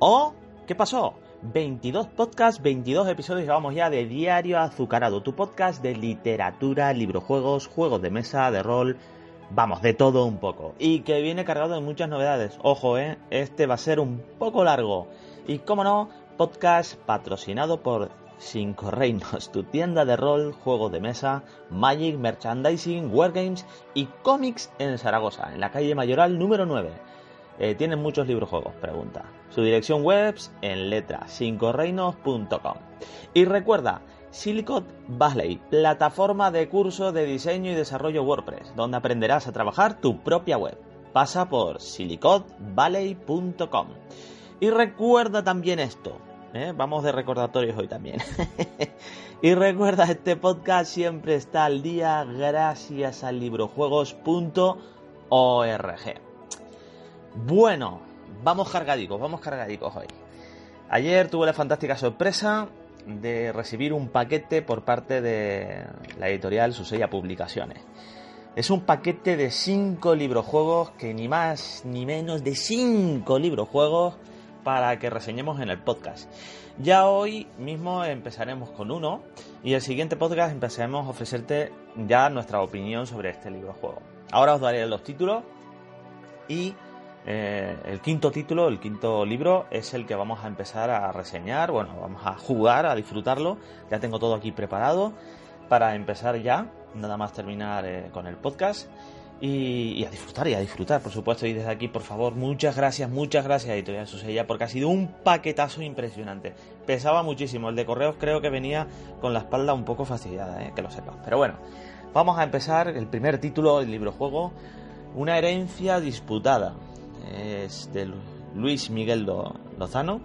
¿Oh? ¿Qué pasó? 22 podcasts, 22 episodios llevamos ya de Diario Azucarado, tu podcast de literatura, librojuegos, juegos de mesa, de rol, vamos, de todo un poco. Y que viene cargado de muchas novedades. Ojo, eh, este va a ser un poco largo. Y como no, podcast patrocinado por Cinco Reinos, tu tienda de rol, juegos de mesa, Magic, Merchandising, Wargames y cómics en Zaragoza, en la calle Mayoral número 9. Eh, ¿Tienen muchos libros juegos? Pregunta. Su dirección web en letra 5reinos.com. Y recuerda, Silicon Valley, plataforma de curso de diseño y desarrollo WordPress, donde aprenderás a trabajar tu propia web. Pasa por siliconvalley.com. Y recuerda también esto. ¿eh? Vamos de recordatorios hoy también. y recuerda, este podcast siempre está al día gracias a librojuegos.org. Bueno, vamos cargadicos, vamos cargadicos hoy. Ayer tuve la fantástica sorpresa de recibir un paquete por parte de la editorial Susella Publicaciones. Es un paquete de 5 librojuegos, que ni más ni menos de 5 librojuegos para que reseñemos en el podcast. Ya hoy mismo empezaremos con uno y el siguiente podcast empezaremos a ofrecerte ya nuestra opinión sobre este librojuego. Ahora os daré los títulos y eh, el quinto título, el quinto libro, es el que vamos a empezar a reseñar. Bueno, vamos a jugar, a disfrutarlo. Ya tengo todo aquí preparado para empezar ya, nada más terminar eh, con el podcast. Y, a disfrutar, y a disfrutar, por supuesto. Y desde aquí, por favor, muchas gracias, muchas gracias, Editorial Susella, porque ha sido un paquetazo impresionante. Pesaba muchísimo. El de correos creo que venía con la espalda un poco fastidiada, eh, que lo sepas. Pero bueno, vamos a empezar el primer título del libro juego. Una herencia disputada es de Luis Miguel Lozano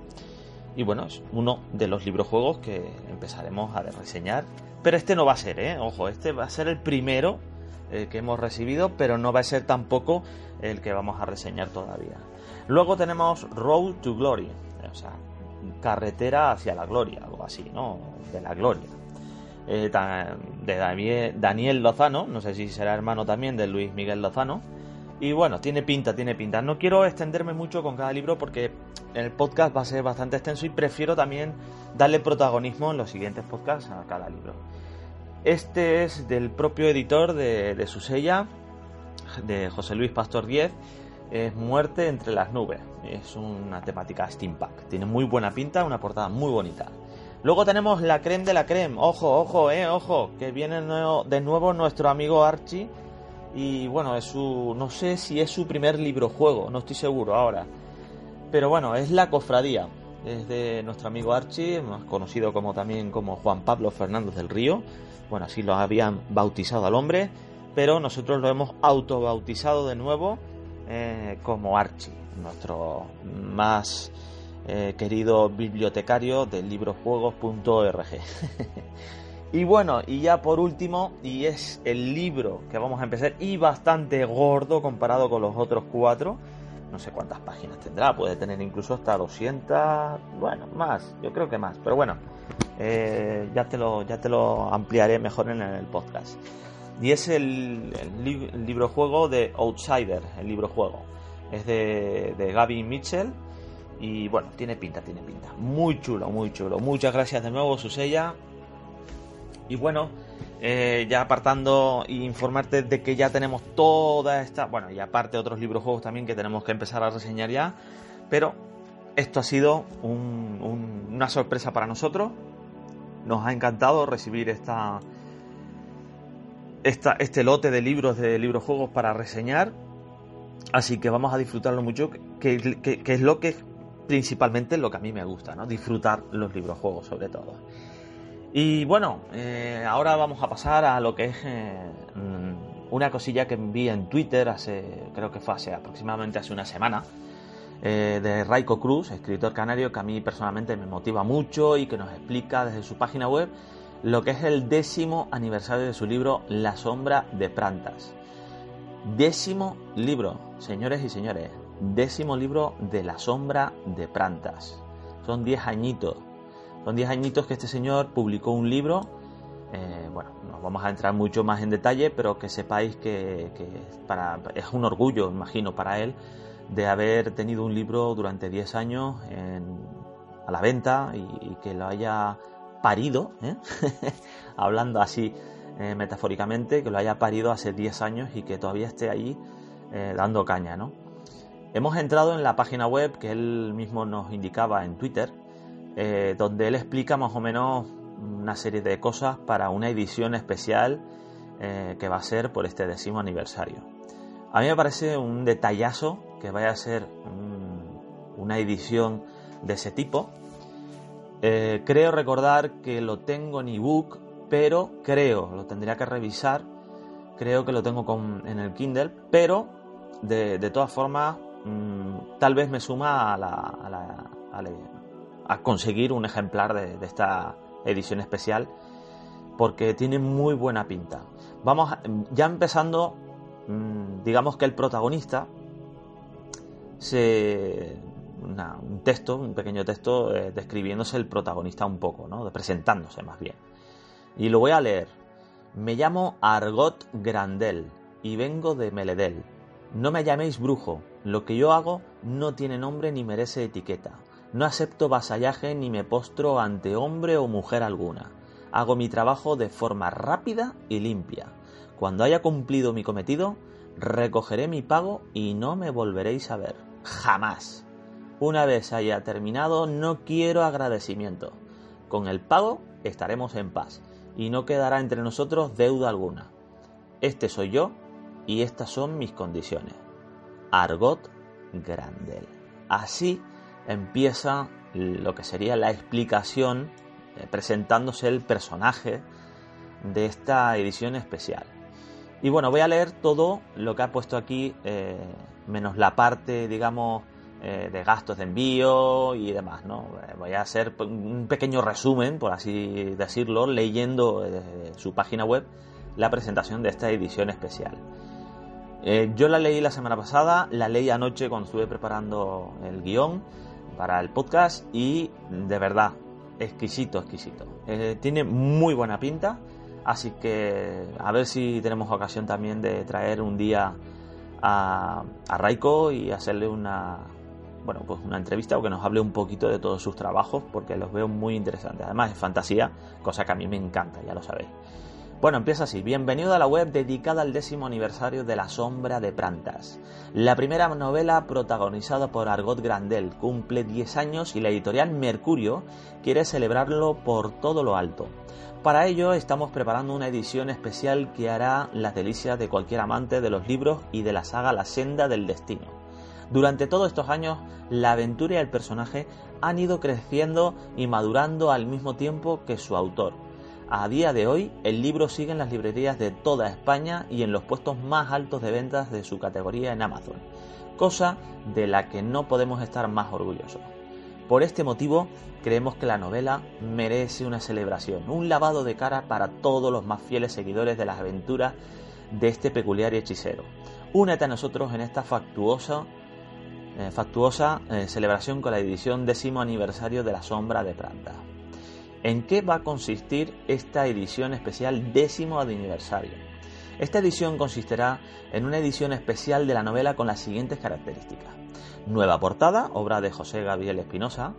y bueno, es uno de los librojuegos que empezaremos a reseñar. Pero este no va a ser, ¿eh? Ojo, este va a ser el primero eh, que hemos recibido, pero no va a ser tampoco el que vamos a reseñar todavía. Luego tenemos Road to Glory, o sea, carretera hacia la gloria, algo así, ¿no? De la gloria. Eh, de Daniel Lozano, no sé si será hermano también de Luis Miguel Lozano y bueno, tiene pinta, tiene pinta. No quiero extenderme mucho con cada libro porque el podcast va a ser bastante extenso y prefiero también darle protagonismo en los siguientes podcasts a cada libro. Este es del propio editor de, de sella, de José Luis Pastor 10. Es Muerte entre las nubes. Es una temática steampunk. Tiene muy buena pinta, una portada muy bonita. Luego tenemos la creme de la creme. Ojo, ojo, eh, ojo. Que viene de nuevo nuestro amigo Archie y bueno, es su. No sé si es su primer libro juego, no estoy seguro ahora. Pero bueno, es La Cofradía. Es de nuestro amigo Archie, más conocido como también como Juan Pablo Fernández del Río. Bueno, así lo habían bautizado al hombre, pero nosotros lo hemos autobautizado de nuevo eh, como Archie, nuestro más eh, querido bibliotecario del librojuegos.org. Y bueno, y ya por último, y es el libro que vamos a empezar, y bastante gordo comparado con los otros cuatro. No sé cuántas páginas tendrá, puede tener incluso hasta 200, bueno, más, yo creo que más, pero bueno, eh, ya, te lo, ya te lo ampliaré mejor en el podcast. Y es el, libro juego de Outsider, el libro juego. Es de, de Gaby Mitchell. Y bueno, tiene pinta, tiene pinta. Muy chulo, muy chulo. Muchas gracias de nuevo, Susella. Y bueno, eh, ya apartando e informarte de que ya tenemos toda esta, bueno, y aparte otros libros juegos también que tenemos que empezar a reseñar ya, pero esto ha sido una sorpresa para nosotros. Nos ha encantado recibir esta, esta, este lote de libros de libros juegos para reseñar. Así que vamos a disfrutarlo mucho, que, es lo que principalmente lo que a mí me gusta, ¿no? Disfrutar los libros juegos sobre todo. Y bueno, eh, ahora vamos a pasar a lo que es eh, una cosilla que envié en Twitter hace, creo que fue hace aproximadamente hace una semana, eh, de Raiko Cruz, escritor canario que a mí personalmente me motiva mucho y que nos explica desde su página web lo que es el décimo aniversario de su libro La sombra de Prantas. Décimo libro, señores y señores, décimo libro de La sombra de Prantas. Son diez añitos son 10 añitos que este señor publicó un libro. Eh, bueno, no vamos a entrar mucho más en detalle, pero que sepáis que, es un orgullo, imagino, para él de haber tenido un libro durante 10 años a la venta y, que lo haya parido, ¿eh? hablando así eh, metafóricamente, que lo haya parido hace 10 años y que todavía esté ahí dando caña, ¿no? Hemos entrado en la página web que él mismo nos indicaba en Twitter, eh, donde él explica más o menos una serie de cosas para una edición especial eh, que va a ser por este décimo aniversario. A mí me parece un detallazo que vaya a ser una edición de ese tipo. Eh, creo recordar que lo tengo en ebook, pero creo, lo tendría que revisar, creo que lo tengo en el Kindle, pero de, todas formas, mm, tal vez me suma a la, a la, a conseguir un ejemplar de, esta edición especial porque tiene muy buena pinta. Vamos ya empezando, mm, digamos que el protagonista se un texto, un pequeño texto eh, describiéndose el protagonista un poco, ¿no? presentándose más bien. Y lo voy a leer. Me llamo Argot Grandel y vengo de Meledel. No me llaméis brujo, lo que yo hago no tiene nombre ni merece etiqueta. No acepto vasallaje ni me postro ante hombre o mujer alguna. Hago mi trabajo de forma rápida y limpia. Cuando haya cumplido mi cometido, recogeré mi pago y no me volveréis a ver. Jamás. Una vez haya terminado, no quiero agradecimiento. Con el pago estaremos en paz y no quedará entre nosotros deuda alguna. Este soy yo y estas son mis condiciones. Argot Grandel. Así empieza lo que sería la explicación eh, presentándose el personaje de esta edición especial. Y bueno, voy a leer todo lo que ha puesto aquí, eh, menos la parte, digamos, eh, de gastos de envío y demás, ¿no? Voy a hacer un pequeño resumen, por así decirlo, leyendo su página web la presentación de esta edición especial. yo la leí la semana pasada, la leí anoche cuando estuve preparando el guion para el podcast y de verdad, exquisito, exquisito. Eh, tiene muy buena pinta, así que a ver si tenemos ocasión también de traer un día a, a Raiko y hacerle una, bueno, pues una entrevista o que nos hable un poquito de todos sus trabajos porque los veo muy interesantes. Además es fantasía, cosa que a mí me encanta, ya lo sabéis. Bueno, empieza así. Bienvenido a la web dedicada al décimo aniversario de La Sombra de Prantas. La primera novela protagonizada por Argot Grandel cumple 10 años y la editorial Mercurio quiere celebrarlo por todo lo alto. Para ello estamos preparando una edición especial que hará las delicias de cualquier amante de los libros y de la saga La Senda del Destino. Durante todos estos años, la aventura y el personaje han ido creciendo y madurando al mismo tiempo que su autor a día de hoy, el libro sigue en las librerías de toda España y en los puestos más altos de ventas de su categoría en Amazon, cosa de la que no podemos estar más orgullosos. Por este motivo, creemos que la novela merece una celebración, un lavado de cara para todos los más fieles seguidores de las aventuras de este peculiar hechicero. Únete a nosotros en esta factuosa, eh, factuosa eh, celebración con la edición décimo aniversario de La Sombra de Pranta. ¿En qué va a consistir esta edición especial décimo aniversario? Esta edición consistirá en una edición especial de la novela con las siguientes características. Nueva portada, obra de José Gabriel Espinosa,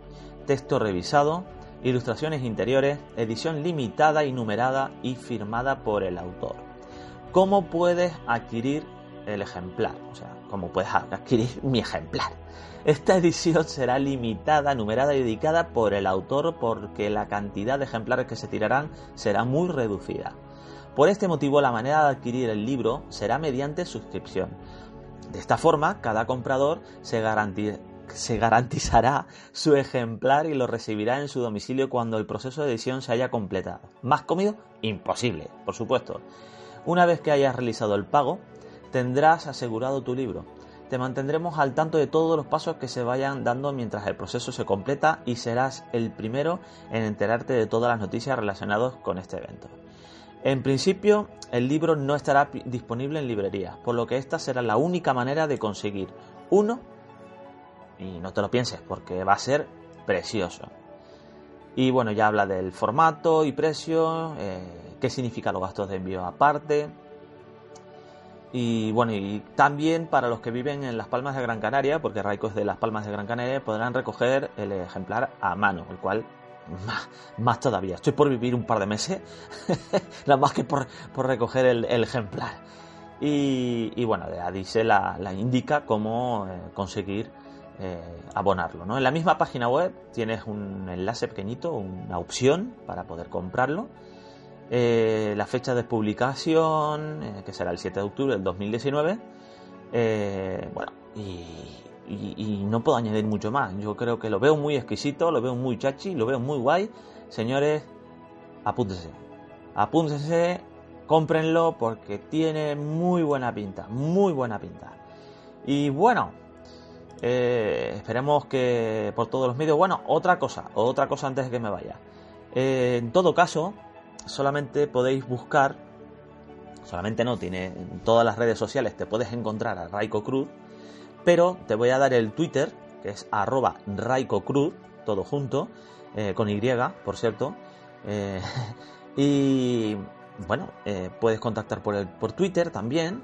texto revisado, ilustraciones interiores, edición limitada y numerada y firmada por el autor. ¿Cómo puedes adquirir el ejemplar? O sea, ¿cómo puedes adquirir mi ejemplar? Esta edición será limitada, numerada y dedicada por el autor porque la cantidad de ejemplares que se tirarán será muy reducida. Por este motivo, la manera de adquirir el libro será mediante suscripción. De esta forma, cada comprador se, se garantizará su ejemplar y lo recibirá en su domicilio cuando el proceso de edición se haya completado. ¿Más cómodo? Imposible, por supuesto. Una vez que hayas realizado el pago, tendrás asegurado tu libro. Te mantendremos al tanto de todos los pasos que se vayan dando mientras el proceso se completa y serás el primero en enterarte de todas las noticias relacionadas con este evento. En principio, el libro no estará disponible en librerías, por lo que esta será la única manera de conseguir uno, y no te lo pienses, porque va a ser precioso. Y bueno, ya habla del formato y precio, eh, qué significa los gastos de envío aparte. Y bueno, y también para los que viven en Las Palmas de Gran Canaria, porque Raico de Las Palmas de Gran Canaria, podrán recoger el ejemplar a mano, el cual más, todavía. Estoy por vivir un par de meses, nada más que por, recoger el, ejemplar. Y, bueno, Adice la, la indica cómo eh, conseguir eh, abonarlo. ¿no? En la misma página web tienes un enlace pequeñito, una opción para poder comprarlo. Eh, la fecha de publicación, que será el 7 de octubre del 2019. bueno, y, no puedo añadir mucho más. Yo creo que lo veo muy exquisito, lo veo muy chachi, lo veo muy guay. Señores, apúntense. Apúntense, cómprenlo porque tiene muy buena pinta, muy buena pinta. Y bueno, eh, esperemos que por todos los medios. Bueno, otra cosa, otra cosa antes de que me vaya. Eh, en todo caso, solamente podéis buscar, solamente no, tiene en todas las redes sociales te puedes encontrar a Raiko Cruz pero te voy a dar el Twitter, que es arroba todo junto, eh, con Y, por cierto. Eh, y bueno, eh, puedes contactar por, el, por Twitter también,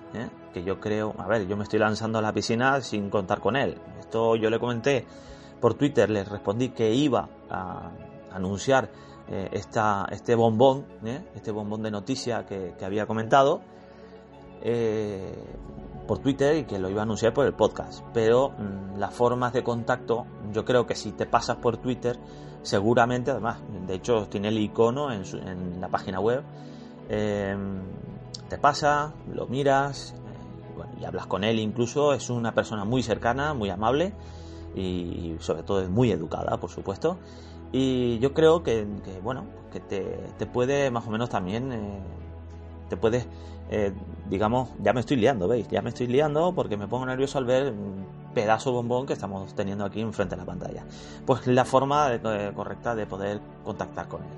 que yo creo, a ver, yo me estoy lanzando a la piscina sin contar con él. Esto yo le comenté por Twitter, le respondí que iba a anunciar esta, este bombón, este bombón de noticia que, había comentado por Twitter y que lo iba a anunciar por el podcast. Pero mm, las formas de contacto, yo creo que si te pasas por Twitter, seguramente, además, de hecho tiene el icono en, en la página web, te pasa, lo miras eh, y hablas con él incluso, es una persona muy cercana, muy amable y sobre todo es muy educada, por supuesto. Y yo creo que, bueno, que te, puede más o menos también, eh, te puedes eh, digamos, ya me estoy liando, ¿veis? Ya me estoy liando porque me pongo nervioso al ver pedazo bombón que estamos teniendo aquí enfrente de la pantalla. Pues la forma eh, correcta de poder contactar con él.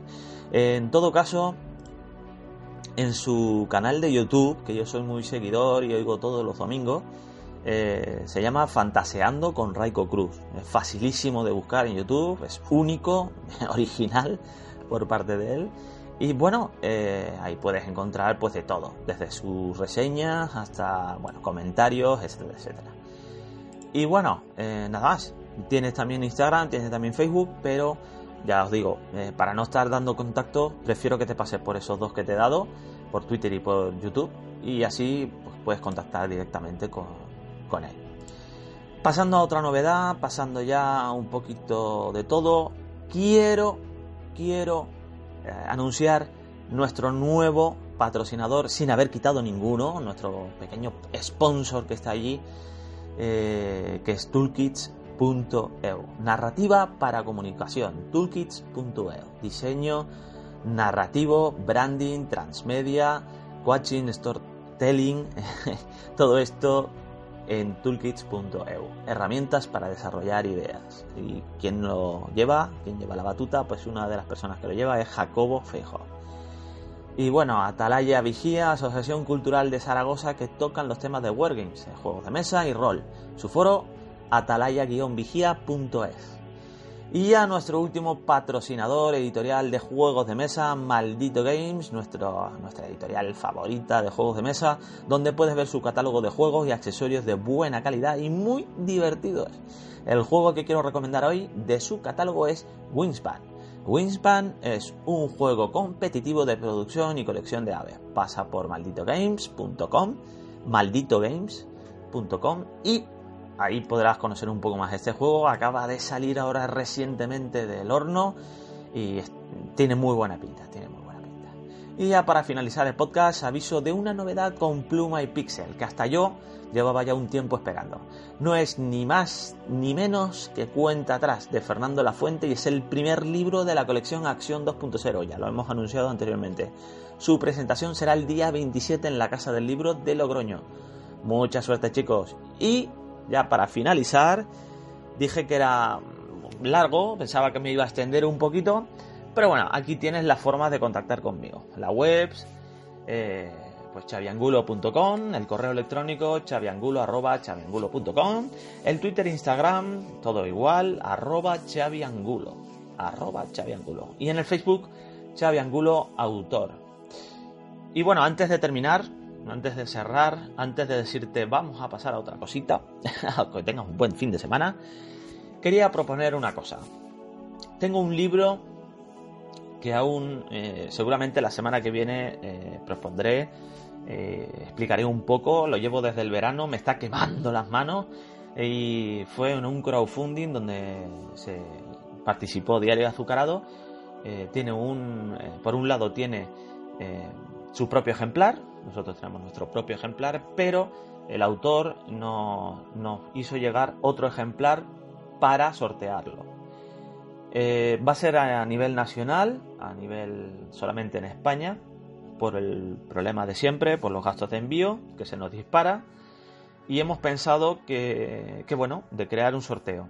En todo caso, en su canal de YouTube, que yo soy muy seguidor y oigo todos los domingos, eh, se llama Fantaseando con Raiko Cruz. Es facilísimo de buscar en YouTube, es único, original por parte de él. Y bueno, eh, ahí puedes encontrar pues de todo, desde sus reseñas hasta bueno, comentarios, etcétera, etcétera. Y bueno, eh, nada más. Tienes también Instagram, tienes también Facebook, pero ya os digo, para no estar dando contacto, prefiero que te pases por esos dos que te he dado, por Twitter y por YouTube, y así pues, puedes contactar directamente con, con él. Pasando a otra novedad, pasando ya un poquito de todo, quiero, quiero eh, anunciar nuestro nuevo patrocinador sin haber quitado ninguno, nuestro pequeño sponsor que está allí, eh, que es toolkits.eu. Narrativa para comunicación, toolkits.eu. Diseño narrativo, branding, transmedia, coaching, storytelling, todo esto en toolkits.eu. Herramientas para desarrollar ideas. Y quien lo lleva, quien lleva la batuta, pues una de las personas que lo lleva es Jacobo Feijo. Y bueno, Atalaya Vigía, Asociación Cultural de Zaragoza, que tocan los temas de Wargames, juegos de mesa y rol. Su foro, atalaya-vigía.es. Y a nuestro último patrocinador editorial de juegos de mesa, Maldito Games, nuestro, nuestra editorial favorita de juegos de mesa, donde puedes ver su catálogo de juegos y accesorios de buena calidad y muy divertidos. El juego que quiero recomendar hoy de su catálogo es Wingspan. Wingspan es un juego competitivo de producción y colección de aves. Pasa por malditogames.com, malditogames.com y ahí podrás conocer un poco más este juego. Acaba de salir ahora recientemente del horno y tiene muy buena pinta, tiene muy buena pinta. Y ya para finalizar el podcast, aviso de una novedad con Pluma y Pixel, que hasta yo llevaba ya un tiempo esperando. No es ni más ni menos que Cuenta atrás de Fernando Lafuente y es el primer libro de la colección Acción 2.0, ya lo hemos anunciado anteriormente. Su presentación será el día 27 en la Casa del Libro de Logroño. Mucha suerte chicos. Y ya para finalizar, dije que era largo, pensaba que me iba a extender un poquito, pero bueno, aquí tienes la forma de contactar conmigo. La web, eh, pues chaviangulo.com, el correo electrónico chaviangulo.com, el Twitter, Instagram, todo igual, arroba chaviangulo, arroba chaviangulo. Y en el Facebook, chaviangulo autor. Y bueno, antes de terminar, antes de cerrar, antes de decirte vamos a pasar a otra cosita, que tengas un buen fin de semana, quería proponer una cosa. Tengo un libro que aún eh, seguramente la semana que viene eh, propondré, eh, explicaré un poco, lo llevo desde el verano, me está quemando las manos y fue en un crowdfunding donde se participó Diario Azucarado. tiene un, por un lado tiene su propio ejemplar, nosotros tenemos nuestro propio ejemplar, pero el autor nos, hizo llegar otro ejemplar para sortearlo. Eh, va a ser a nivel nacional, a nivel solamente en España, por el problema de siempre, por los gastos de envío que se nos dispara. Y hemos pensado que, bueno, de crear un sorteo.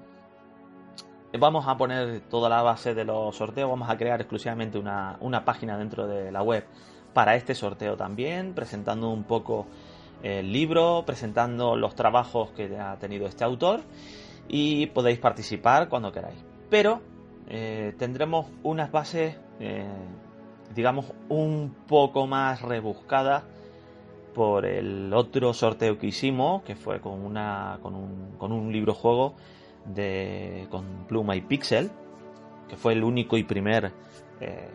Vamos a poner toda la base de los sorteos, vamos a crear exclusivamente una, una página dentro de la web para este sorteo también, presentando un poco el libro, presentando los trabajos que ha tenido este autor y podéis participar cuando queráis. Pero eh, tendremos unas bases, eh, digamos, un poco más rebuscadas por el otro sorteo que hicimos, que fue con, una, con, un, con un libro juego de, con pluma y pixel, que fue el único y primer eh,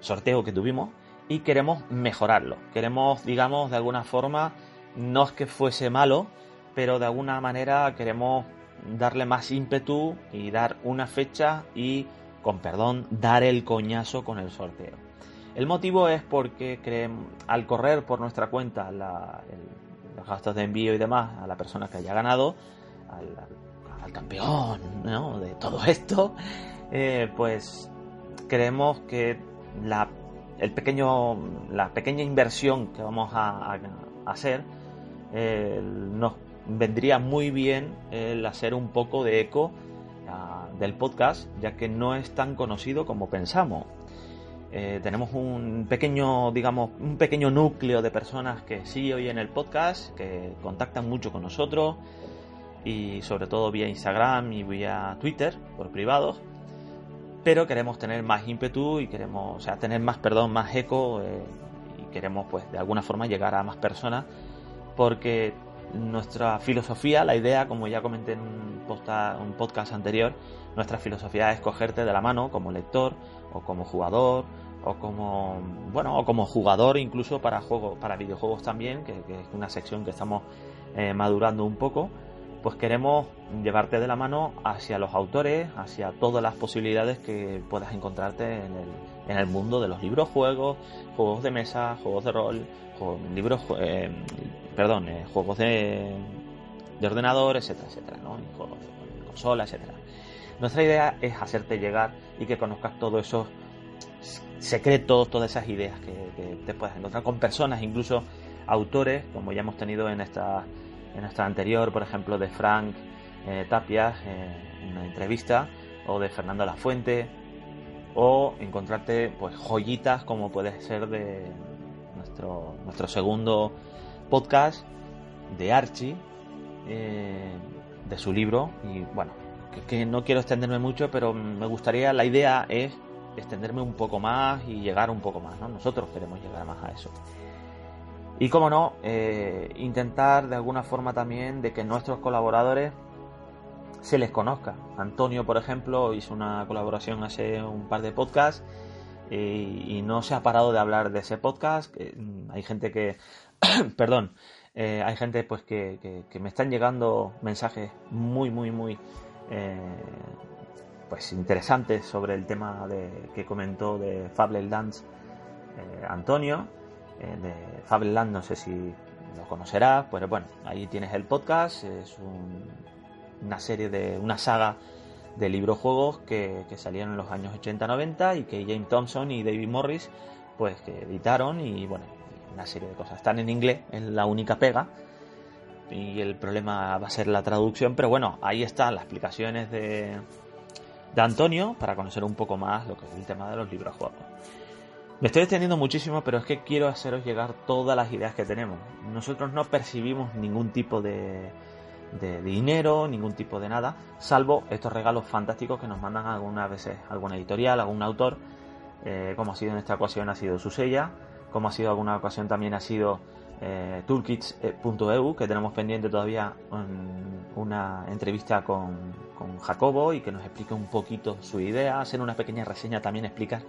sorteo que tuvimos y queremos mejorarlo. Queremos, digamos, de alguna forma, no es que fuese malo, pero de alguna manera queremos darle más ímpetu y dar una fecha y, con perdón, dar el coñazo con el sorteo. El motivo es porque creemos, al correr por nuestra cuenta los gastos de envío y demás a la persona que haya ganado, al, campeón de todo esto, eh, pues creemos que la el pequeño, la pequeña inversión que vamos a, hacer eh, nos vendría muy bien el hacer un poco de eco ah, del podcast, ya que no es tan conocido como pensamos. Eh, tenemos un pequeño, digamos, un pequeño núcleo de personas que sí oyen el podcast, que contactan mucho con nosotros y sobre todo vía Instagram y vía Twitter por privados pero queremos tener más ímpetu y queremos, o sea, tener más, perdón, más eco eh, y queremos, pues, de alguna forma llegar a más personas porque nuestra filosofía, la idea, como ya comenté en un, un podcast anterior, nuestra filosofía es cogerte de la mano como lector o como jugador o como bueno o como jugador incluso para juegos para videojuegos también que, es una sección que estamos eh, madurando un poco pues queremos llevarte de la mano hacia los autores, hacia todas las posibilidades que puedas encontrarte en el, mundo de los libros, juegos, juegos de mesa, juegos de rol, libros, eh, perdón, eh, juegos de, de, ordenador, etcétera, etcétera, ¿no? juegos de consola, etcétera. Nuestra idea es hacerte llegar y que conozcas todos esos secretos, todas esas ideas que, que te puedas encontrar con personas, incluso autores, como ya hemos tenido en esta en nuestra anterior, por ejemplo, de Frank eh, Tapia, en una entrevista, o de Fernando Lafuente, o encontrarte pues joyitas como puede ser de nuestro, nuestro segundo podcast de Archie, eh, de su libro, y bueno, que, no quiero extenderme mucho, pero me gustaría, la idea es extenderme un poco más y llegar un poco más, ¿no? Nosotros queremos llegar más a eso. Y como no, eh, intentar de alguna forma también de que nuestros colaboradores se les conozca. Antonio, por ejemplo, hizo una colaboración hace un par de podcasts eh, y no se ha parado de hablar de ese podcast. Mm, hay gente que, perdón, eh, hay gente pues que, me están llegando mensajes muy, muy, muy pues interesantes sobre el tema de, que comentó de Fable Dance eh, Antonio, eh, de Fableland, no sé si lo conocerás, pues bueno, ahí tienes el podcast, es una serie de, una saga de libros juegos que, que salieron en los años 80-90 y que James Thompson y David Morris pues que editaron y bueno, una serie de cosas. Están en inglés, es la única pega. Y el problema va a ser la traducción, pero bueno, ahí están las explicaciones de, de Antonio para conocer un poco más lo que es el tema de los libros juegos. Me estoy extendiendo muchísimo, pero es que quiero haceros llegar todas las ideas que tenemos. Nosotros no percibimos ningún tipo de, dinero, ningún tipo de nada, salvo estos regalos fantásticos que nos mandan algunas veces alguna editorial, algún autor, eh, como ha sido en esta ocasión ha sido Susella, como ha sido alguna ocasión también ha sido eh, toolkits.eu, que tenemos pendiente todavía una entrevista con, con, Jacobo y que nos explique un poquito su idea, hacer una pequeña reseña también, explicar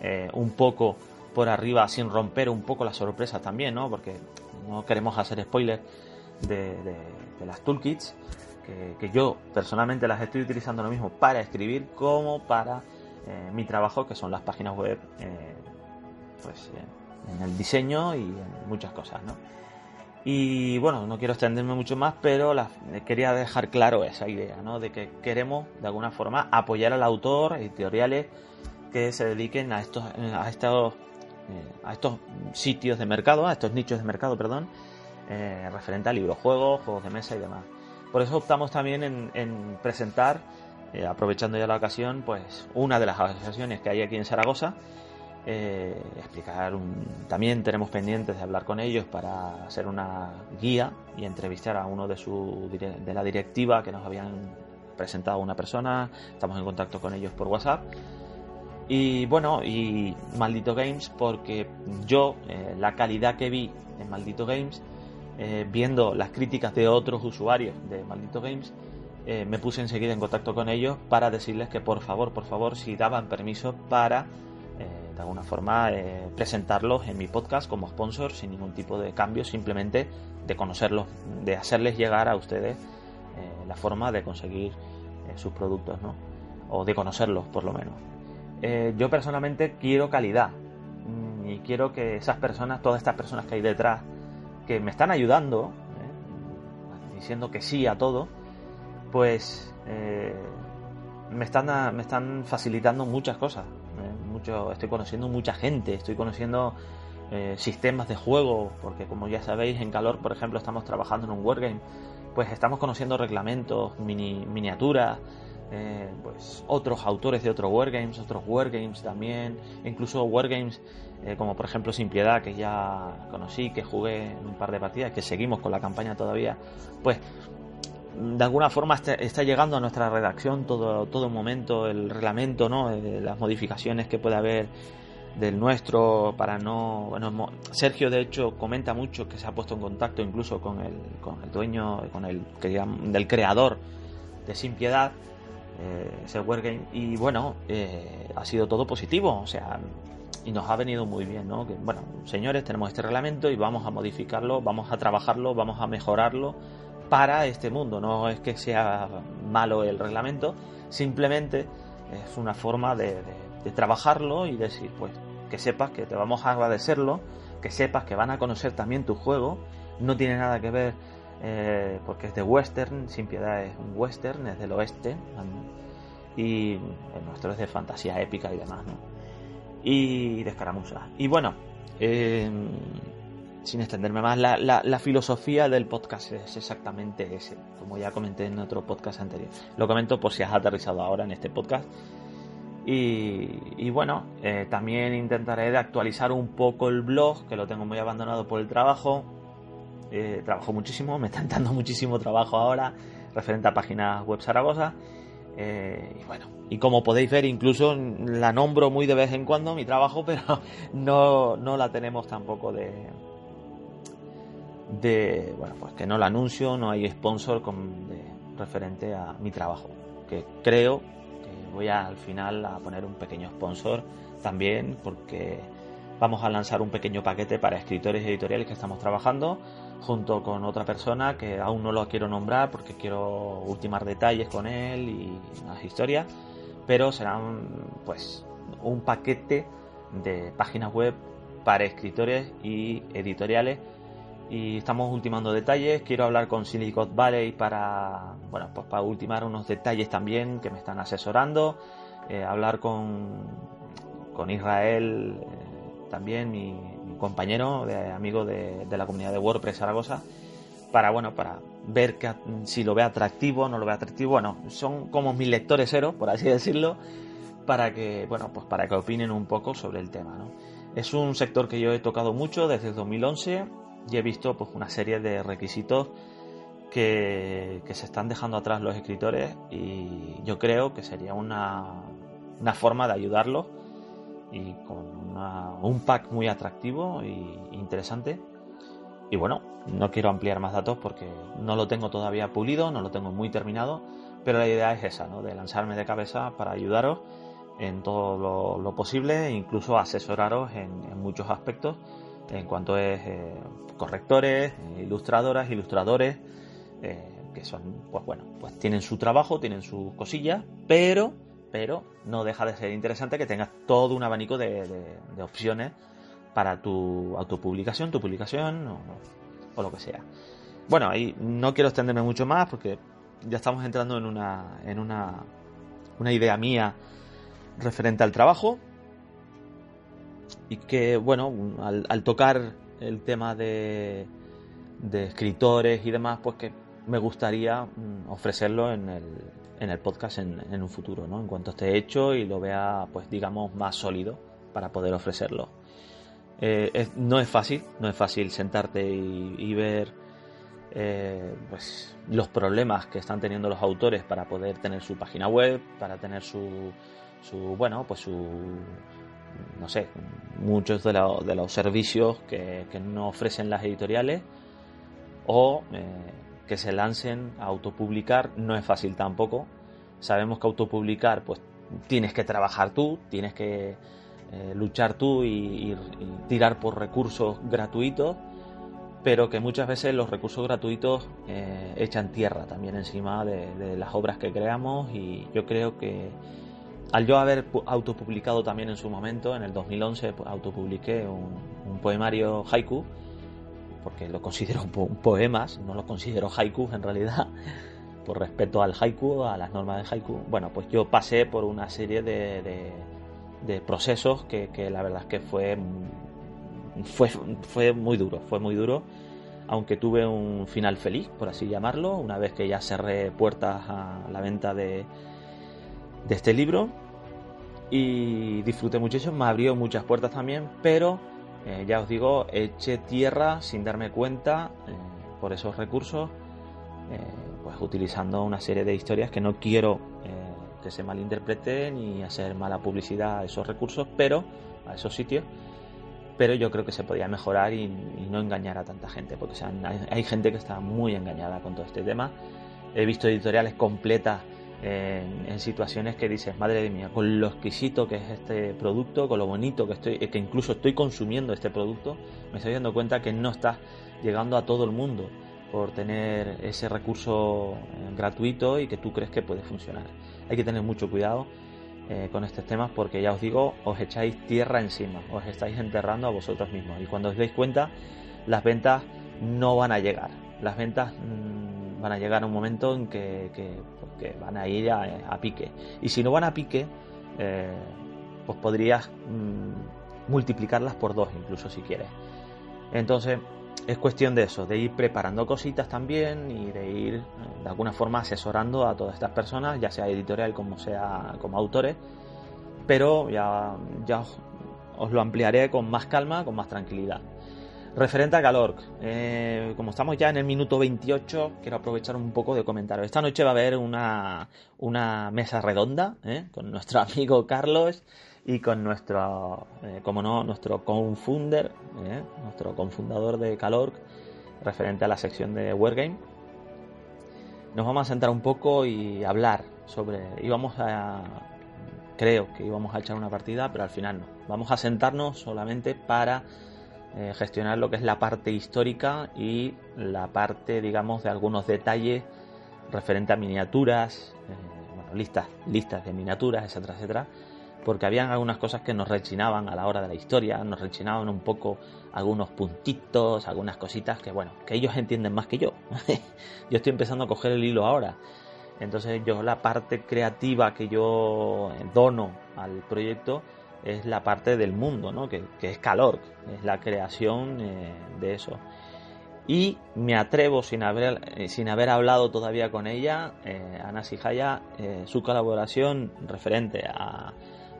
eh, un poco por arriba, sin romper un poco la sorpresa también, ¿no? Porque no queremos hacer spoilers de, de, las toolkits, que, que, yo personalmente las estoy utilizando lo mismo para escribir como para eh, mi trabajo, que son las páginas web, eh, pues en el diseño y en muchas cosas, ¿no? Y bueno, no quiero extenderme mucho más, pero quería dejar claro esa idea, ¿no? De que queremos de alguna forma apoyar al autor, editoriales que se dediquen a estos, a estos, eh, a estos sitios de mercado, a estos nichos de mercado, perdón, eh, referente a libros, juegos, juegos de mesa y demás. Por eso optamos también en, en presentar, eh, aprovechando ya la ocasión, pues una de las asociaciones que hay aquí en Zaragoza, eh, explicar un... también tenemos pendientes de hablar con ellos para hacer una guía y entrevistar a uno de su de la directiva que nos habían presentado una persona estamos en contacto con ellos por WhatsApp y bueno y Maldito Games porque yo eh, la calidad que vi en Maldito Games eh, viendo las críticas de otros usuarios de Maldito Games me puse enseguida en contacto con ellos para decirles que por favor por favor si daban permiso para de alguna forma eh, presentarlos en mi podcast como sponsor sin ningún tipo de cambio, simplemente de conocerlos, de hacerles llegar a ustedes eh, la forma de conseguir eh, sus productos, ¿no? O de conocerlos, por lo menos. Yo personalmente quiero calidad mm, y quiero que esas personas, todas estas personas que hay detrás, que me están ayudando, diciendo que sí a todo, pues me están, me están facilitando muchas cosas estoy conociendo mucha gente, estoy conociendo eh, sistemas de juego, porque como ya sabéis, en Calor, por ejemplo, estamos trabajando en un Wargame, pues estamos conociendo reglamentos, mini, miniaturas, eh, pues otros autores de otros Wargames, otros Wargames también, incluso Wargames eh, como por ejemplo Sin Piedad, que ya conocí, que jugué en un par de partidas, que seguimos con la campaña todavía, pues de alguna forma está, llegando a nuestra redacción todo, todo momento el reglamento, ¿no? De las modificaciones que puede haber del nuestro para no bueno Sergio de hecho comenta mucho que se ha puesto en contacto incluso con el, con el dueño con el del creador de Sin Piedad eh, ese y bueno eh, ha sido todo positivo o sea y nos ha venido muy bien no que bueno señores tenemos este reglamento y vamos a modificarlo vamos a trabajarlo vamos a mejorarlo para este mundo. No es que sea malo el reglamento, simplemente es una forma de, trabajarlo y decir, pues, que sepas que te vamos a agradecerlo, que sepas que van a conocer también tu juego. No tiene nada que ver eh, porque es de western, sin piedad es un western, es del oeste. Y el nuestro es de fantasía épica y demás, ¿no? Y de escaramuza. Y bueno, eh, sin extenderme más, la, la, filosofía del podcast es exactamente ese, como ya comenté en otro podcast anterior. Lo comento por si has aterrizado ahora en este podcast. Y, bueno, eh, también intentaré de actualizar un poco el blog, que lo tengo muy abandonado por el trabajo. Eh, trabajo muchísimo, me está dando muchísimo trabajo ahora, referente a páginas web Zaragoza. Eh, y bueno, y como podéis ver, incluso la nombro muy de vez en cuando, mi trabajo, pero no, no la tenemos tampoco de, de, bueno, pues que no lo anuncio, no hay sponsor con, referente a mi trabajo, que creo que voy al final a poner un pequeño sponsor también porque vamos a lanzar un pequeño paquete para escritores y editoriales que estamos trabajando junto con otra persona que aún no lo quiero nombrar porque quiero ultimar detalles con él y más historias, pero serán pues un paquete de páginas web para escritores y editoriales y estamos ultimando detalles. Quiero hablar con Silicon Valley para, bueno, pues para ultimar unos detalles también que me están asesorando. Eh, hablar con, con Israel, eh, también mi, compañero, de, amigo de, la comunidad de WordPress Zaragoza, para, bueno, para ver que, si lo ve atractivo, no lo ve atractivo. Bueno, son como mis lectores cero, por así decirlo, para que, bueno, pues para que opinen un poco sobre el tema, ¿no? Es un sector que yo he tocado mucho desde 2011 y he visto pues una serie de requisitos que, se están dejando atrás los escritores y yo creo que sería una forma de ayudarlos y con un pack muy atractivo e interesante. Y bueno, no quiero ampliar más datos porque no lo tengo todavía pulido, no lo tengo muy terminado, pero la idea es esa, ¿no? de lanzarme de cabeza para ayudaros en todo lo, posible e incluso asesoraros en, muchos aspectos en cuanto es eh, correctores, ilustradoras, ilustradores, eh, que son, pues bueno, pues tienen su trabajo, tienen sus cosillas, pero, pero no deja de ser interesante que tengas todo un abanico de, opciones para tu autopublicación, tu publicación o, lo que sea. Bueno, ahí no quiero extenderme mucho más porque ya estamos entrando en una, en una, una idea mía referente al trabajo y que, bueno, al tocar el tema de, de escritores y demás, pues que me gustaría mm, ofrecerlo en el, en el podcast en, un futuro, ¿no? En cuanto esté hecho y lo vea, pues digamos, más sólido para poder ofrecerlo. Eh, no es fácil, no es fácil sentarte y, ver eh, pues, los problemas que están teniendo los autores para poder tener su página web, para tener su, su bueno, pues su no sé, muchos de, los servicios que, no ofrecen las editoriales o eh, que se lancen a autopublicar no es fácil tampoco. Sabemos que autopublicar pues tienes que trabajar tú, tienes que eh, luchar tú y, tirar por recursos gratuitos, pero que muchas veces los recursos gratuitos eh, echan tierra también encima de las obras que creamos y yo creo que al yo haber autopublicado también en su momento, en el 2011, autopubliqué un, poemario haiku, porque lo considero poemas, no lo considero haiku en realidad, por respeto al haiku, a las normas de haiku. Bueno, pues yo pasé por una serie de, de, procesos que, la verdad es que fue, fue, fue muy duro, fue muy duro, aunque tuve un final feliz, por así llamarlo, una vez que ya cerré puertas a la venta de de este libro y disfruté muchísimo, me abrió muchas puertas también, pero eh, ya os digo, eché tierra sin darme cuenta eh, por esos recursos, eh, pues utilizando una serie de historias que no quiero que se malinterpreten y hacer mala publicidad a esos recursos, pero a esos sitios, pero yo creo que se podía mejorar y, no engañar a tanta gente, porque hay gente que está muy engañada con todo este tema. He visto editoriales completas en, situaciones que dices, madre mía, con lo exquisito que es este producto, con lo bonito que estoy, que incluso estoy consumiendo este producto, me estoy dando cuenta que no está llegando a todo el mundo por tener ese recurso eh, gratuito y que tú crees que puede funcionar. Hay que tener mucho cuidado eh, con estos temas porque ya os digo, os echáis tierra encima, os estáis enterrando a vosotros mismos y cuando os dais cuenta, las ventas no van a llegar. Las ventas mm, van a llegar a un momento en que que van a ir a, pique. Y si no van a pique, eh, pues podrías mm, multiplicarlas por dos incluso si quieres. Entonces es cuestión de eso, de ir preparando cositas también y de ir eh, de alguna forma asesorando a todas estas personas, ya sea editorial como sea como autores, pero ya, ya os lo ampliaré con más calma, con más tranquilidad. Referente a calor, eh, como estamos ya en el minuto 28, quiero aprovechar un poco de comentaros. Esta noche va a haber una, una mesa redonda eh, con nuestro amigo Carlos y con nuestro, eh, como no, nuestro confunder, nuestro confundador de Calor, referente a la sección de Wargame. Nos vamos a sentar un poco y hablar sobre. Íbamos a. Creo que íbamos a echar una partida, pero al final no. Vamos a sentarnos solamente para eh, gestionar lo que es la parte histórica y la parte, digamos, de algunos detalles referente a miniaturas, eh, listas, listas de miniaturas, etcétera, etcétera, porque habían algunas cosas que nos rechinaban a la hora de la historia, nos rechinaban un poco algunos puntitos, algunas cositas que, bueno, que ellos entienden más que yo. yo estoy empezando a coger el hilo ahora. Entonces yo la parte creativa que yo dono al proyecto es la parte del mundo, ¿no? que, es calor, es la creación eh, de eso. Y me atrevo, sin haber, eh, sin haber hablado todavía con ella, eh, Ana eh, su colaboración referente a,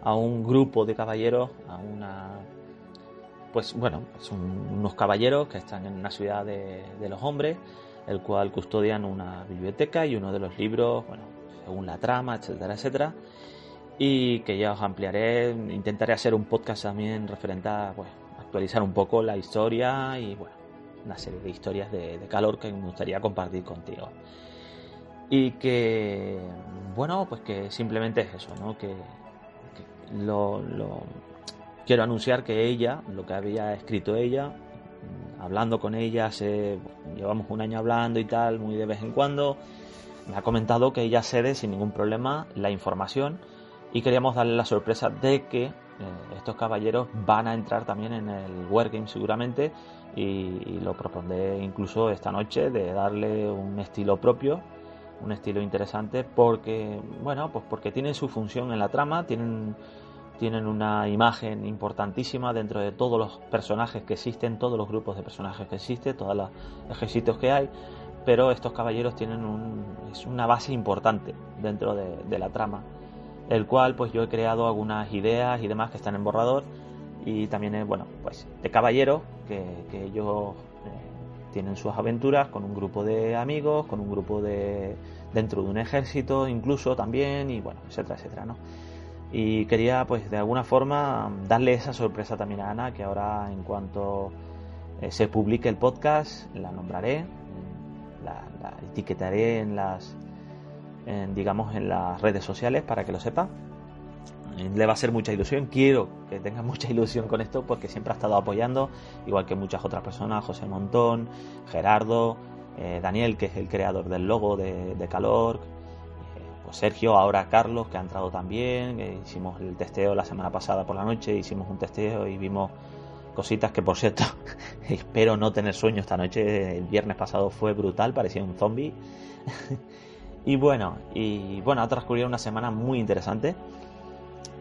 a, un grupo de caballeros, a una. Pues bueno, son unos caballeros que están en una ciudad de, de los hombres, el cual custodian una biblioteca y uno de los libros, bueno, según la trama, etcétera, etcétera y que ya os ampliaré. Intentaré hacer un podcast también referente a pues, actualizar un poco la historia y bueno, una serie de historias de, calor que me gustaría compartir contigo. Y que, bueno, pues que simplemente es eso, ¿no? Que, lo, quiero anunciar que ella, lo que había escrito ella, hablando con ella, se, llevamos un año hablando y tal, muy de vez en cuando, me ha comentado que ella cede sin ningún problema la información y queríamos darle la sorpresa de que eh, estos caballeros van a entrar también en el Wargame seguramente y, lo propondré incluso esta noche de darle un estilo propio un estilo interesante porque bueno pues porque tienen su función en la trama tienen tienen una imagen importantísima dentro de todos los personajes que existen todos los grupos de personajes que existen todos los ejércitos que hay pero estos caballeros tienen un, es una base importante dentro de la trama el cual pues yo he creado algunas ideas y demás que están en borrador y también es, bueno, pues de caballeros que, ellos eh, tienen sus aventuras con un grupo de amigos, con un grupo de dentro de un ejército incluso también y bueno, etcétera, etcétera, ¿no? Y quería pues de alguna forma darle esa sorpresa también a Ana que ahora en cuanto eh, se publique el podcast la nombraré, la etiquetaré en las digamos, en las redes sociales para que lo sepa. Le va a hacer mucha ilusión, quiero que tenga mucha ilusión con esto porque siempre ha estado apoyando, igual que muchas otras personas, José Montón, Gerardo, eh, Daniel, que es el creador del logo de, Calor, eh, pues Sergio, ahora Carlos, que ha entrado también, hicimos el testeo la semana pasada por la noche, hicimos un testeo y vimos cositas que por cierto espero no tener sueño esta noche. El viernes pasado fue brutal parecía un zombie Y bueno, y bueno, ha transcurrido una semana muy interesante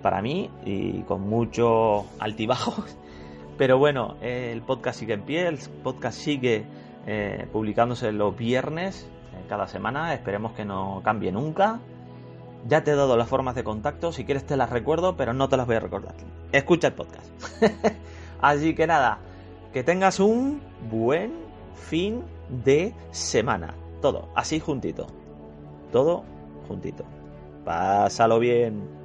para mí y con mucho altibajo. Pero bueno, el podcast sigue en pie, el podcast sigue eh, publicándose los viernes eh, cada semana. Esperemos que no cambie nunca. Ya te he dado las formas de contacto, si quieres te las recuerdo, pero no te las voy a recordar. Escucha el podcast. Así que nada, que tengas un buen fin de semana. Todo, así juntito todo juntito. Pásalo bien.